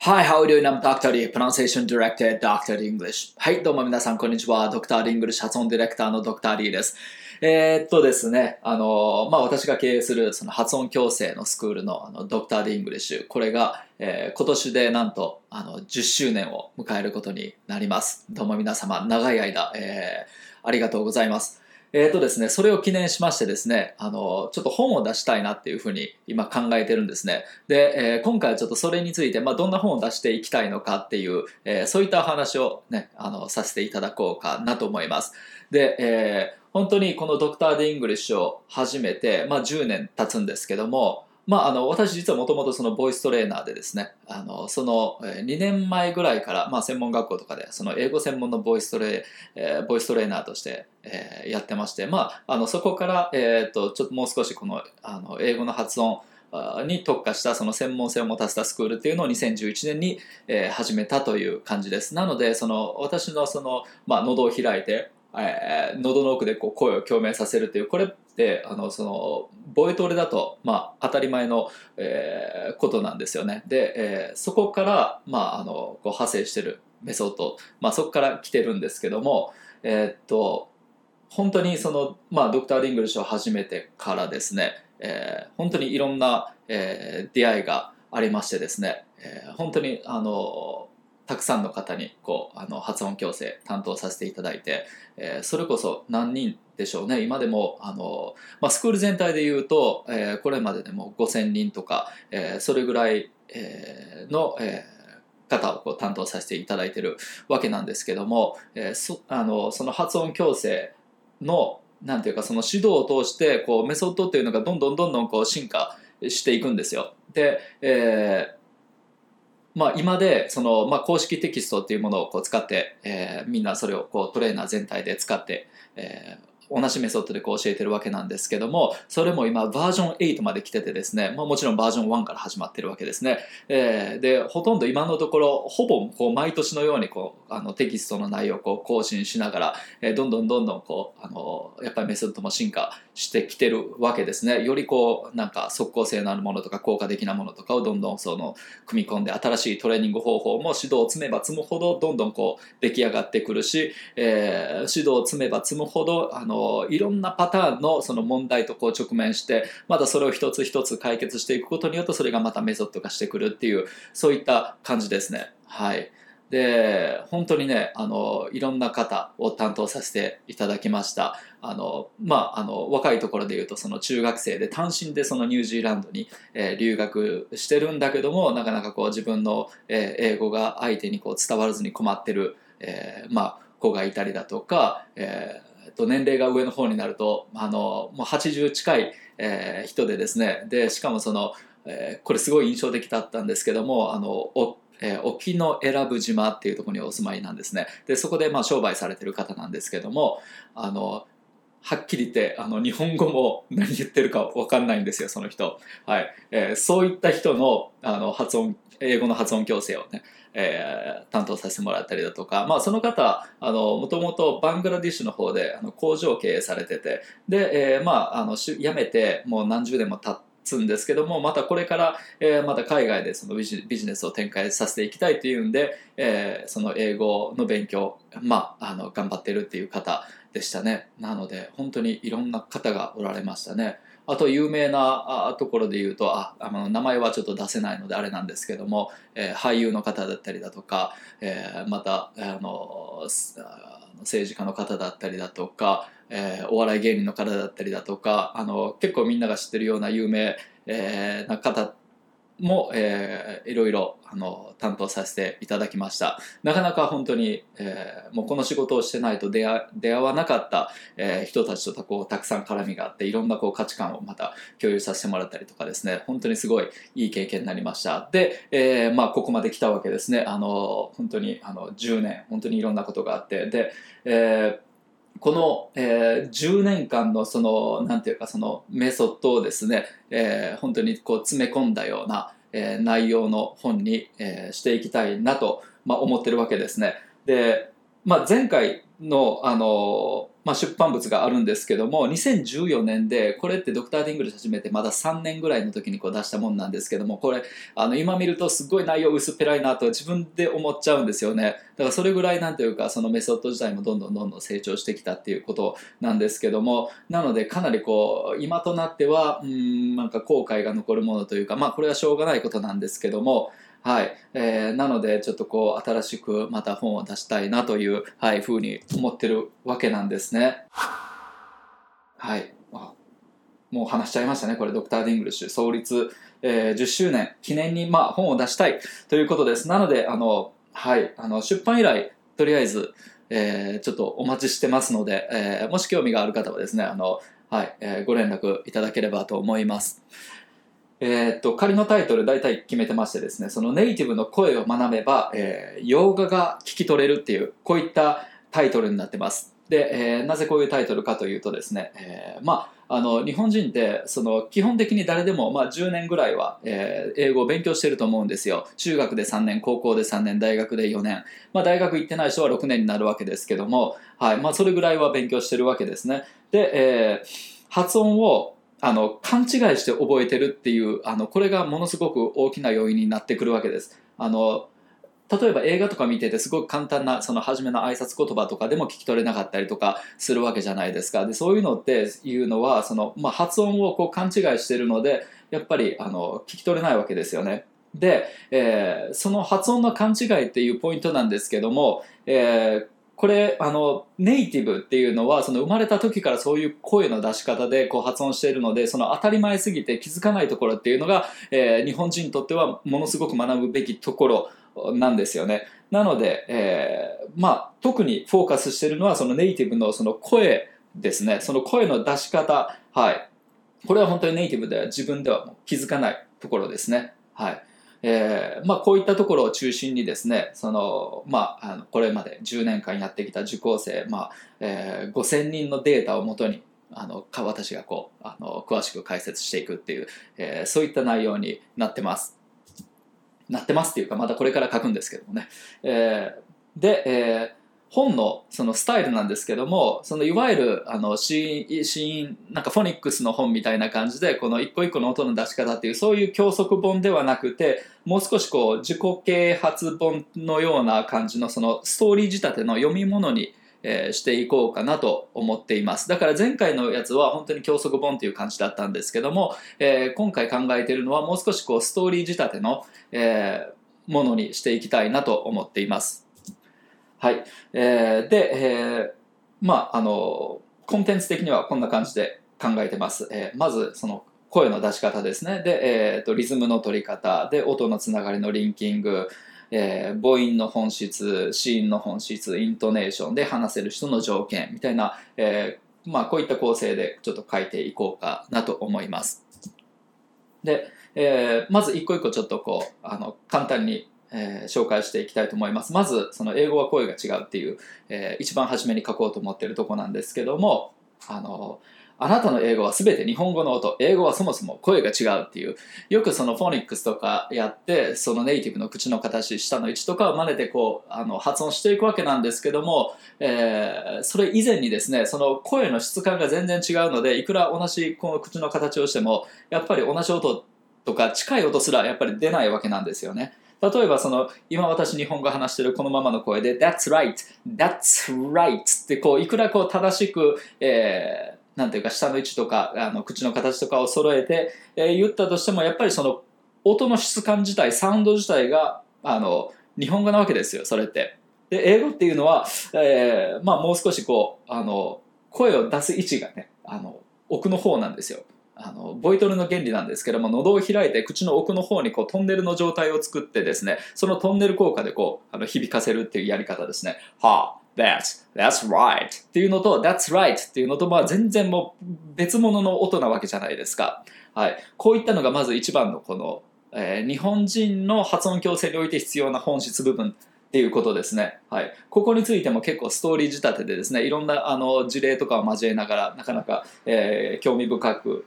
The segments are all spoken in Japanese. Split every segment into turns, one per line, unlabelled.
Hi, how are you doing? I'm Dr. D, Pronunciation Director at Dr. English. はい、どうも皆さん、こんにちは。Dr. English 発音ディレクターの Dr. D です。えー、っとですね、あの、まあ、私が経営するその発音矯正のスクールのあの Dr. English、これが、えー、今年でなんとあの10周年を迎えることになります。どうも皆様、長い間、えー、ありがとうございます。えっ、ー、とですね、それを記念しましてですね、あの、ちょっと本を出したいなっていうふうに今考えてるんですね。で、えー、今回はちょっとそれについて、まあ、どんな本を出していきたいのかっていう、えー、そういった話をね、あの、させていただこうかなと思います。で、えー、本当にこのドクター・ディ・イングリッシュを始めて、まあ、10年経つんですけども、まあ、あの私実はもともとそのボイストレーナーでですねあのその2年前ぐらいから、まあ、専門学校とかでその英語専門のボイストレ,、えー、ボイストレーナーとして、えー、やってまして、まあ、あのそこから、えーと、ちょっともう少しこのあの英語の発音に特化したその専門性を持たせたスクールっていうのを2011年に、え、始めたという感じです。なのでその私のその、まあ、喉を開いてえー、喉の奥でこう声を共鳴させるというこれってあのそのボイトレだと、まあ、当たり前の、えー、ことなんですよね。で、えー、そこから、まあ、あのこう派生してるメソッド、まあ、そこから来てるんですけども、えー、っと本当にその、まあ、ドクター・リングリッシュを始めてからですね、えー、本当にいろんな、えー、出会いがありましてですね、えー、本当にあのたくさんの方にこうあの発音矯正担当させていただいて、えー、それこそ何人でしょうね今でもあの、まあ、スクール全体でいうと、えー、これまででも5,000人とか、えー、それぐらい、えー、の、えー、方をこう担当させていただいてるわけなんですけども、えー、そあのその発音矯正のなんていうかその指導を通してこうメソッドっていうのがどんどんどんどんこう進化していくんですよ。で、えーまあ、今でその、まあ、公式テキストっていうものをこう使って、えー、みんなそれをこうトレーナー全体で使って、えー、同じメソッドでこう教えてるわけなんですけどもそれも今バージョン8まで来ててですね、まあ、もちろんバージョン1から始まってるわけですね、えー、でほとんど今のところほぼこう毎年のようにこうあのテキストの内容をこう更新しながら、えー、どんどんどんどんこうあのやっぱりメソッドも進化してきてるわけですね。よりこうなんか即効性のあるものとか効果的なものとかをどんどんその組み込んで新しいトレーニング方法も指導を積めば積むほどどんどんこう出来上がってくるし、えー、指導を積めば積むほどあのいろんなパターンのその問題とこう直面してまたそれを一つ一つ解決していくことによってそれがまたメソッド化してくるっていうそういった感じですね。はい。で本当にねあのいろんな方を担当させていただきました。あのまああの若いところで言うとその中学生で単身でそのニュージーランドに、えー、留学してるんだけどもなかなかこう自分の、えー、英語が相手にこう伝わらずに困ってる、えー、まあ子がいたりだとか、えーと年齢が上の方になるとあのもう80近い、えー、人でですね。でしかもその、えー、これすごい印象的だったんですけどもあのえー、沖永良部島っていうところにお住まいなんですね。でそこでまあ商売されてる方なんですけどもあのはっきり言ってあの日本語も 何言ってるか分かんないんですよその人、はい。えー、そういった人のあの発音英語の発音矯正をねえー、担当させてもらったりだとか、まあ、その方もともとバングラディッシュの方であの工場を経営されててで、えー、まああの辞めてもう何十年も経つんですけどもまたこれから、えー、また海外でそのビジネスを展開させていきたいっていうんで、えー、その英語の勉強、まあ、あの頑張ってるっていう方でしたねなので本当にいろんな方がおられましたね。あと有名なところで言うとああの名前はちょっと出せないのであれなんですけども、えー、俳優の方だったりだとか、えー、またあの政治家の方だったりだとか、えー、お笑い芸人の方だったりだとかあの結構みんなが知ってるような有名、えー、な方も、えー、いろいろあの担当させていただきました。なかなか本当に、えー、もうこの仕事をしてないと出会出会わなかった、えー、人たちとこうたくさん絡みがあっていろんなこう価値観をまた共有させてもらったりとかですね。本当にすごいいい経験になりました。で、えーまあ、ここまで来たわけですね。あの本当にあの10年本当にいろんなことがあって。で、えーこの、えー、10年間のそのなんていうかそのメソッドをですね、えー、本当にこう詰め込んだような、えー、内容の本に、えー、していきたいなと、まあ、思ってるわけですね。で、まあ、前回のあの、まあ、出版物があるんですけども2014年でこれってドクター・ディ・イングリッシュ始めてまだ3年ぐらいの時にこう出したもんなんですけどもこれあの今見るとすごい内容薄っぺらいなと自分で思っちゃうんですよね。だからそれぐらいなんていうかそのメソッド自体もどんどんどんどん成長してきたっていうことなんですけどもなのでかなりこう今となってはうんなんか後悔が残るものというかまあこれはしょうがないことなんですけどもはい、えー、なのでちょっとこう新しくまた本を出したいなという、はい、ふうに思ってるわけなんですね。はい。もう話しちゃいましたね。これ、ドクター・ディ・イングリッシュ創立、えー、10周年記念に、まあ、本を出したいということです。なので、あの、はい、あの、出版依頼、とりあえず、えー、ちょっとお待ちしてますので、えー、もし興味がある方はですね、あの、はい、えー、ご連絡いただければと思います。え、っと、仮のタイトル大体決めてましてですね、そのネイティブの声を学べば、えー、洋画が聞き取れるっていう、こういったタイトルになってます。で、えー、なぜこういうタイトルかというとですね、えー、まあ、あの日本人ってその基本的に誰でも、まあ、10年ぐらいは、えー、英語を勉強してると思うんですよ。中学で3年高校で3年大学で4年、まあ、大学行ってない人は6年になるわけですけども、はい。まあ、それぐらいは勉強してるわけですね。で、えー、発音をあの勘違いして覚えてるっていうあのこれがものすごく大きな要因になってくるわけです。あの例えば映画とか見ててすごく簡単なその初めの挨拶言葉とかでも聞き取れなかったりとかするわけじゃないですか。でそういうのっていうのはその、まあ、発音をこう勘違いしてるのでやっぱりあの聞き取れないわけですよね。で、えー、その発音の勘違いっていうポイントなんですけども、えーこれあのネイティブっていうのはその生まれた時からそういう声の出し方でこう発音しているのでその当たり前すぎて気づかないところっていうのが、えー、日本人にとってはものすごく学ぶべきところなんですよね。なので、えー、まあ特にフォーカスしているのはそのネイティブのその声ですねその声の出し方はいこれは本当にネイティブでは自分では気づかないところですね。はいえーまあ、こういったところを中心にですねその、まあ、あのこれまで10年間やってきた受講生、まあえー、5000人のデータをもとにあの私がこうあの詳しく解説していくっていう、えー、そういった内容になってます。なってますっていうかまたこれから書くんですけどもね。えー、で、えー、本のそのスタイルなんですけどもそのいわゆるあのシーンなんかフォニックスの本みたいな感じでこの一個一個の音の出し方っていうそういう教則本ではなくてもう少しこう自己啓発本のような感じのそのストーリー仕立ての読み物にえー、していこうかなと思っています。だから前回のやつは本当に教則本っていう感じだったんですけども、えー、今回考えているのはもう少しこうストーリー仕立ての、えー、ものにしていきたいなと思っています。はい。えー、で、えー、まあ、あの、コンテンツ的にはこんな感じで考えてます。えー、まず、その、声の出し方ですね。で、えーと、リズムの取り方。で、音のつながりのリンキング。えー、母音の本質、子音の本質、イントネーションで話せる人の条件みたいな、えー、まあ、こういった構成でちょっと書いていこうかなと思います。で、えー、まず一個一個ちょっとこう、あの、簡単にえー、紹介していきたいと思います。まず、その英語は声が違うっていう、えー、一番初めに書こうと思ってるとこなんですけども、あの、あなたの英語は全て日本語の音、英語はそもそも声が違うっていう、よくそのフォニックスとかやって、そのネイティブの口の形、下の位置とかを真似てこう、あの、発音していくわけなんですけども、えー、それ以前にですね、その声の質感が全然違うので、いくら同じこの口の形をしても、やっぱり同じ音とか近い音すらやっぱり出ないわけなんですよね。例えばその今私日本語話してるこのままの声で That's right, That's right ってこういくらこう正しく、えー、なんていうか下の位置とかあの口の形とかを揃えて、えー、言ったとしてもやっぱりその音の質感自体サウンド自体があの日本語なわけですよそれって。で英語っていうのは、えーまあ、もう少しこうあの声を出す位置がねあの奥の方なんですよ。あのボイトルの原理なんですけども喉を開いて口の奥の方にこうトンネルの状態を作ってですねそのトンネル効果でこうあの響かせるっていうやり方ですね。はあ That's, that's right っていうのと That's right っていうのとまあ全然もう別物の音なわけじゃないですか。はい、こういったのがまず一番のこの、えー、日本人の発音矯正において必要な本質部分っていうことですね。はい。ここについても結構ストーリー仕立てでですね、いろんなあの事例とかを交えながら、なかなか、えー、興味深く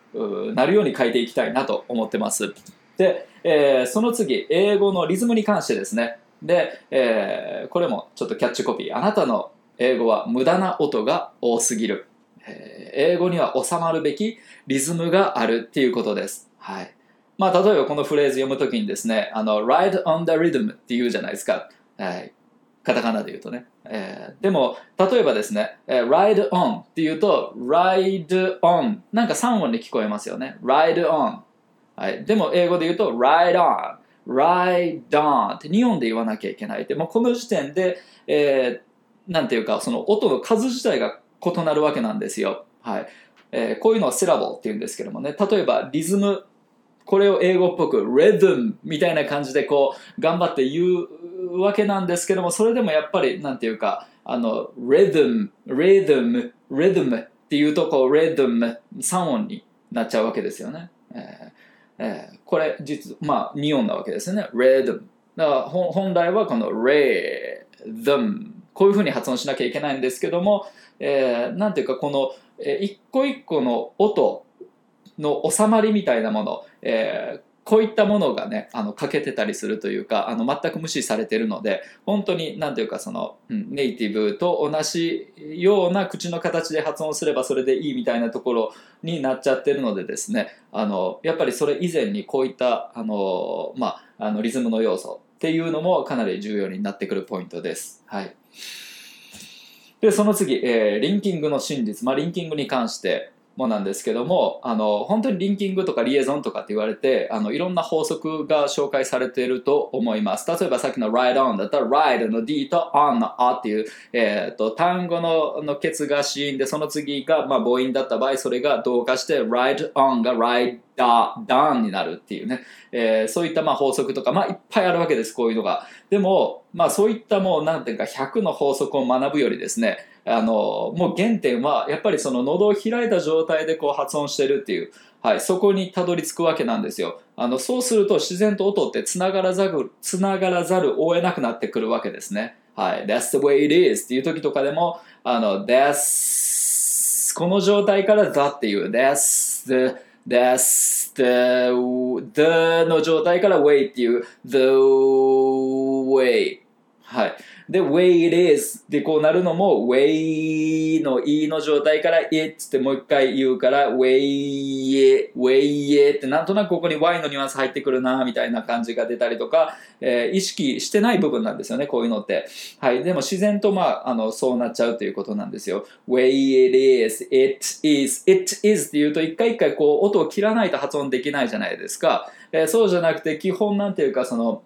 なるように書いていきたいなと思ってます。で、えー、その次、英語のリズムに関してですね。で、えー、これもちょっとキャッチコピー。あなたの英語は無駄な音が多すぎる。えー英語には収まるべきリズムがあるっていうことです。はい。まあ、例えばこのフレーズ読むときにですね、あの、ride on the rhythm って言うじゃないですか。はい。カタカナで言うとね。えーでも、例えばですね、えー ride on って言うと、ride on なんか3音に聞こえますよね。ride on。はい。でも、英語で言うと、ride on。ride on って2音で言わなきゃいけないって、もこの時点で、えーなんていうか、その音の数自体が異なるわけなんですよ。はい。えーこういうのをセラボって言うんですけどもね。例えば、リズム、これを英語っぽく、rhythm みたいな感じでこう、頑張って言うわけなんですけども、それでもやっぱり、なんていうか、あの、rhythm、rhythm、rhythm っていうと、こう、rhythm、3音になっちゃうわけですよね。えーえーこれ、実、まあ、2音なわけですよね。rhythm。だから、本来はこの rhythm、こういうふうに発音しなきゃいけないんですけども、えーなんていうか、この、えー一個一個の音の収まりみたいなもの、えーこういったものがね、あの欠けてたりするというか、あの全く無視されてるので、本当になんていうかその、うんネイティブと同じような口の形で発音すればそれでいいみたいなところになっちゃってるのでですね、あのやっぱりそれ以前にこういったあの、まあ、あのリズムの要素っていうのもかなり重要になってくるポイントです。はい。で、その次、えーリンキングの真実。まあ、リンキングに関してもなんですけども、あの、本当にリンキングとかリエゾンとかって言われて、あの、いろんな法則が紹介されていると思います。例えばさっきの ride on だったら ride の D と on の A っていう、えっ、と、単語ののケツが子音で、その次が、まあ、母音だった場合、それが同化して ride on が ride down になるっていうね、えーそういったまあ法則とか、まあ、いっぱいあるわけです、こういうのが。でも、まあ、そういったもう、なんていうか、100の法則を学ぶよりですね、あの、もう原点は、やっぱりその喉を開いた状態でこう発音してるっていう、はい、そこにたどり着くわけなんですよ。あの、そうすると自然と音ってつながらざる、つながらざるを得なくなってくるわけですね。はい。That's the way it is っていう時とかでも、あの、That's この状態から The っていう、That's the, That's the, the の状態から way っていう、The way はい。で、way it is でこうなるのも way の e の状態から it ってもう一回言うから way it, way it ってなんとなくここに y のニュアンス入ってくるなみたいな感じが出たりとか、えー意識してない部分なんですよね、こういうのって。はい。でも自然とまあ、あの、そうなっちゃうということなんですよ。way it is, it is, it is って言うと一回一回こう音を切らないと発音できないじゃないですか。えーそうじゃなくて基本なんていうかその、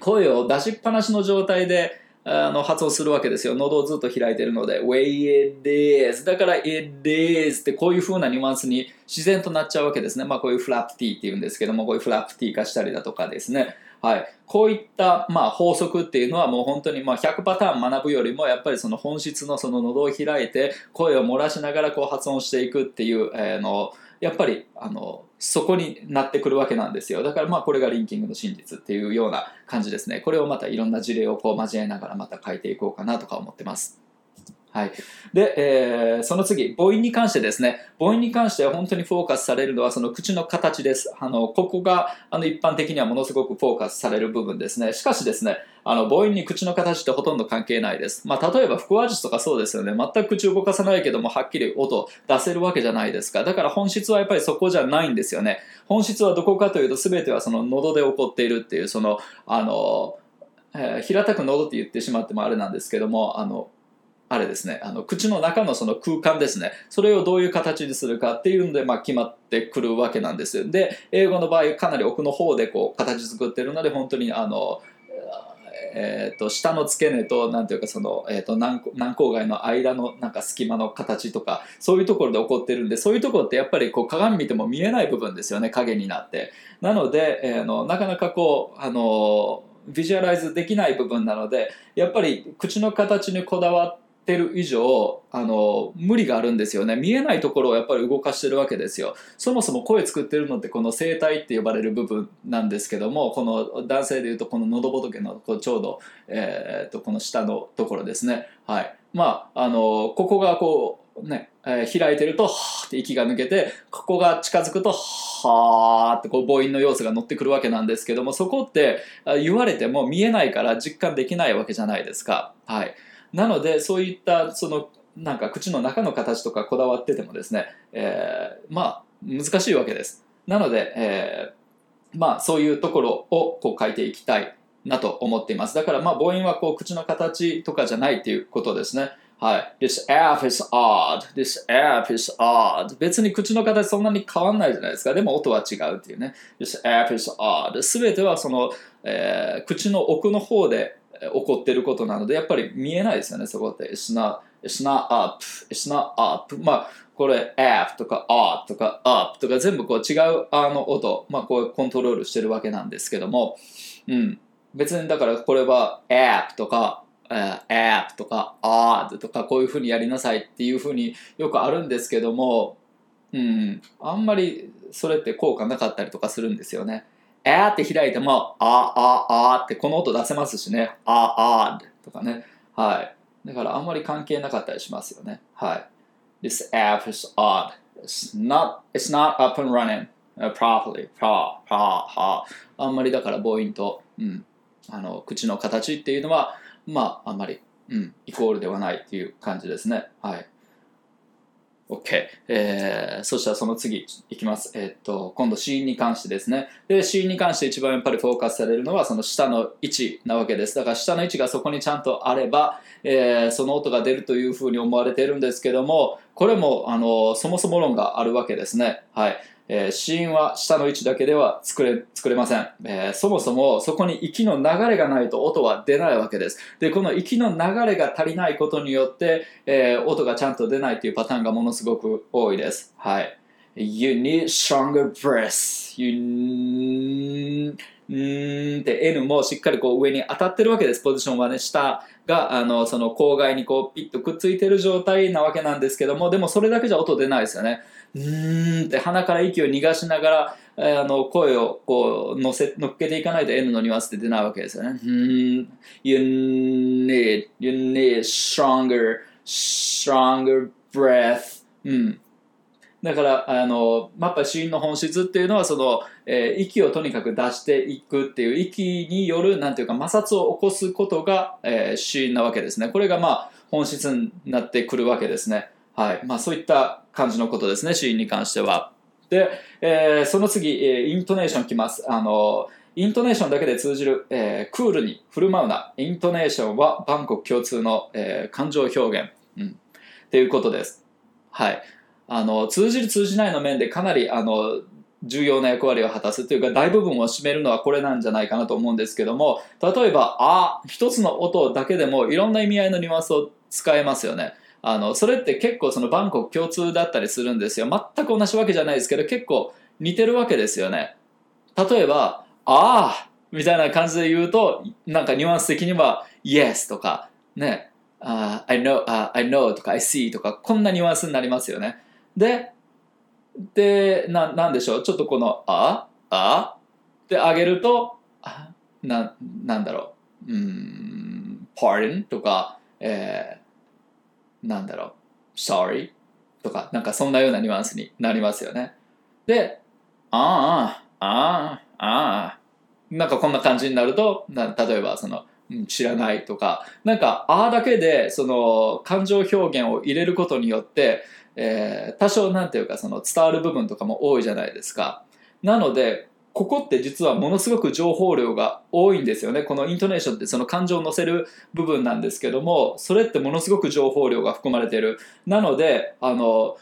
声を出しっぱなしの状態であの発音するわけですよ。喉をずっと開いてるので、way it is だから it is ってこういう風なニュアンスに自然となっちゃうわけですね。まあこういうフラップ t って言うんですけども、こういうフラップ t 化したりだとかですね。はい。こういった、まあ、法則っていうのはもう本当にまあ100パターン学ぶよりもやっぱりその本質のその喉を開いて声を漏らしながらこう発音していくっていう、えーのやっぱりあのそこになってくるわけなんですよ。だからまあこれがリンキングの真実っていうような感じですね。これをまたいろんな事例をこう交えながらまた書いていこうかなとか思ってます。はい。で、えーその次、母音に関してですね、母音に関しては本当にフォーカスされるのはその口の形です。あの、ここがあの一般的にはものすごくフォーカスされる部分ですね。しかしですね、あの、母音に口の形ってほとんど関係ないです。まあ、例えば、腹話術とかそうですよね。全く口動かさないけども、はっきり音出せるわけじゃないですか。だから本質はやっぱりそこじゃないんですよね。本質はどこかというと、全てはその喉で起こっているっていう、その、あの、えー平たく喉って言ってしまってもあれなんですけども、あの、あれですね、あの口の中のその空間ですね、それをどういう形にするかっていうので、まあ、決まってくるわけなんですよ。で、英語の場合、かなり奥の方でこう形作ってるので、本当にあの、えー、と下の付け根となんていうかその、えー、と軟軟口蓋の間のなんか隙間の形とかそういうところで起こってるんでそういうところってやっぱりこう鏡見ても見えない部分ですよね影になって。なので、えーのなかなかこうあのビジュアライズできない部分なのでやっぱり口の形にこだわっててる以上あの無理があるんですよね。見えないところをやっぱり動かしてるわけですよ。そもそも声作ってるのってこの声帯って呼ばれる部分なんですけどもこの男性でいうとこの喉仏のこうちょうど、えー、とこの下のところですね。はい。まああのここがこうね、えー開いてるとはーって息が抜けてここが近づくとはーってこう母音の要素が乗ってくるわけなんですけどもそこって言われても見えないから実感できないわけじゃないですか。はい。なのでそういったそのなんか口の中の形とかこだわっててもですね、えー、まあ難しいわけですなので、えー、まあそういうところをこう書いていきたいなと思っていますだからまあ母音はこう口の形とかじゃないっていうことですねはい。This F is odd. This F is odd. 別に口の形そんなに変わんないじゃないですか。でも音は違うっていうね。This F is odd. すべてはその、えー、口の奥の方で起こってることなので、やっぱり見えないですよね、そこって。It's not, it's not up. It's not up. まあ、これ F とか O とか up とか全部こう違うあの音、まあこうコントロールしてるわけなんですけども、うん。別にだからこれは App とか app とか odd とかこういうふうにやりなさいっていうふうによくあるんですけども、うん、あんまりそれって効果なかったりとかするんですよね。A って開いても、あ、あ、あってこの音出せますしね。あ、odd とかね。はい。だからあんまり関係なかったりしますよね。はい。This app is odd. It's not, it's not up and running properly. あ、はあ、はあ。あんまりだから母音と、うん、あの口の形っていうのは、まあ、あんまり、うん、イコールではないっていう感じですね。はい。OK。えー、そしたらその次いきます。えー、っと、今度死因に関してですね。で、死因に関して一番やっぱりフォーカスされるのはその下の位置なわけです。だから下の位置がそこにちゃんとあれば、えー、その音が出るというふうに思われているんですけども、これも、あの、そもそも論があるわけですね。はい。えー、死因は下の位置だけでは作れ作れません、えー、そもそもそこに息の流れがないと音は出ないわけです。でこの息の流れが足りないことによって、えー、音がちゃんと出ないというパターンがものすごく多いです。はい。You need stronger breath. You んって N もしっかりこう上に当たってるわけです。ポジションはね下があのその口外にこうピッとくっついてる状態なわけなんですけどもでもそれだけじゃ音出ないですよね。うーんって鼻から息を逃がしながら、あの声をこう乗せ乗っけていかないと N のニュアンスって出ないわけですよね。You need, you need stronger, stronger breath. うん。だから、あの、やっぱ死因の本質っていうのは、その、えー、息をとにかく出していくっていう、息による、なんていうか、摩擦を起こすことが、えー、死因なわけですね。これが、まあ、本質になってくるわけですね。はい。まあ、そういった感じのことですね、シーンに関しては。で、えー、その次、えー、イントネーションきます。あの、イントネーションだけで通じる、えー、クールに振る舞うな。イントネーションはバンコク共通の、えー、感情表現。うん。っていうことです。はい。あの、通じる通じないの面でかなり、あの、重要な役割を果たすというか大部分を占めるのはこれなんじゃないかなと思うんですけども例えば「あ」一つの音だけでもいろんな意味合いのニュアンスを使えますよねあのそれって結構そのバンコク共通だったりするんですよ。全く同じわけじゃないですけど結構似てるわけですよね。例えば「ああ」みたいな感じで言うとなんかニュアンス的には「Yes」とかね「uh, I, know,、uh, I know」とか「I see」とかこんなニュアンスになりますよね。ででななんでしょう？ちょっとこの「ああ」ってあげるとななんだろう？うん pardon とか、えーなんだろう、sorry とか、なんかそんなようなニュアンスになりますよね。で、ああ、ああ、ああ、なんかこんな感じになると、な例えばその、知らないとか、なんか、ああだけで、その、感情表現を入れることによって、えー、多少なんていうか、その、伝わる部分とかも多いじゃないですか。なので、ここって実はものすごく情報量が多いんですよね。このイントネーションってその感情を乗せる部分なんですけども、それってものすごく情報量が含まれてる。なので、あの、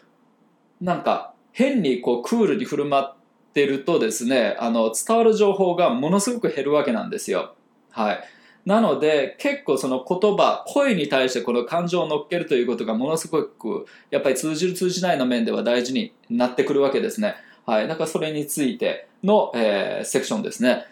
なんか変にこうクールに振る舞ってるとですね、あの伝わる情報がものすごく減るわけなんですよ。はい。なので結構その言葉声に対してこの感情を乗っけるということがものすごくやっぱり通じる通じないの面では大事になってくるわけですね。はい。なんかそれについての、えー、セクションですね。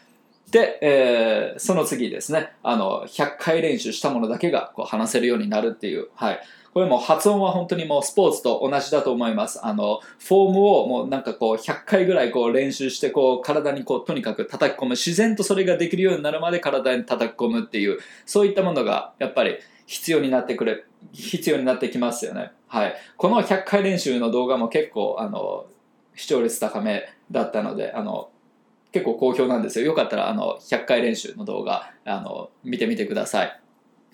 で、えー、その次ですね。あの、100回練習したものだけがこう話せるようになるっていう。はい。これも発音は本当にもうスポーツと同じだと思います。あの、フォームをもうなんかこう100回ぐらいこう練習してこう体にこうとにかく叩き込む。自然とそれができるようになるまで体に叩き込むっていう、そういったものがやっぱり必要になってくる、必要になってきますよね。はい。この100回練習の動画も結構あの、視聴率高めだったのであの結構好評なんですよ。よかったらあの100回練習の動画あの見てみてください。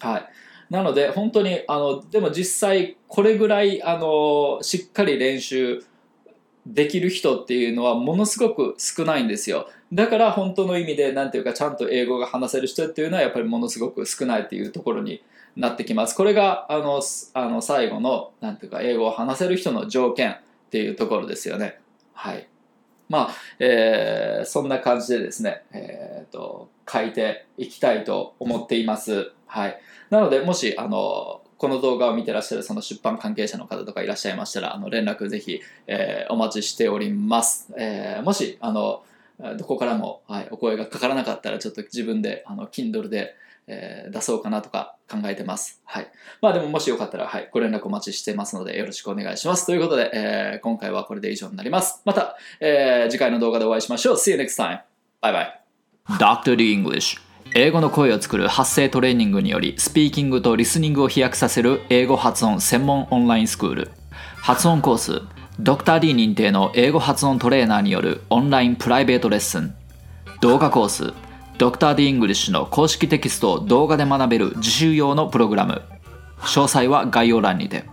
はい。なので本当にあのでも実際これぐらいあのしっかり練習できる人っていうのはものすごく少ないんですよ。だから本当の意味で何ていうかちゃんと英語が話せる人っていうのはやっぱりものすごく少ないっていうところになってきます。これがあのあの最後の何ていうか英語を話せる人の条件っていうところですよね。はいまあ、えー、そんな感じでですね、えーと、書いていきたいと思っています。はい。なので、もし、あの、この動画を見てらっしゃるその出版関係者の方とかいらっしゃいましたら、あの連絡ぜひ、えー、お待ちしております。えー、もし、あの、どこからも、はい、お声がかからなかったら、ちょっと自分で、あの、Kindle で、えー、出そうかなとか考えてます。はい。まあでももしよかったら、はい、ご連絡お待ちしてますので、よろしくお願いします。ということで、えー、今回はこれで以上になります。また、えー、次回の動画でお会いしましょう。See you next time. Bye bye. Dr. English 英語の声を作る発声トレーニングによりスピーキングとリスニングを飛躍させる英語発音専門オンラインスクール発音コースドクター d 認定の英語発音トレーナーによるオンラインプライベートレッスン動画コースドクター d イングリッシュの公式テキストを動画で学べる自習用のプログラム詳細は概要欄にて。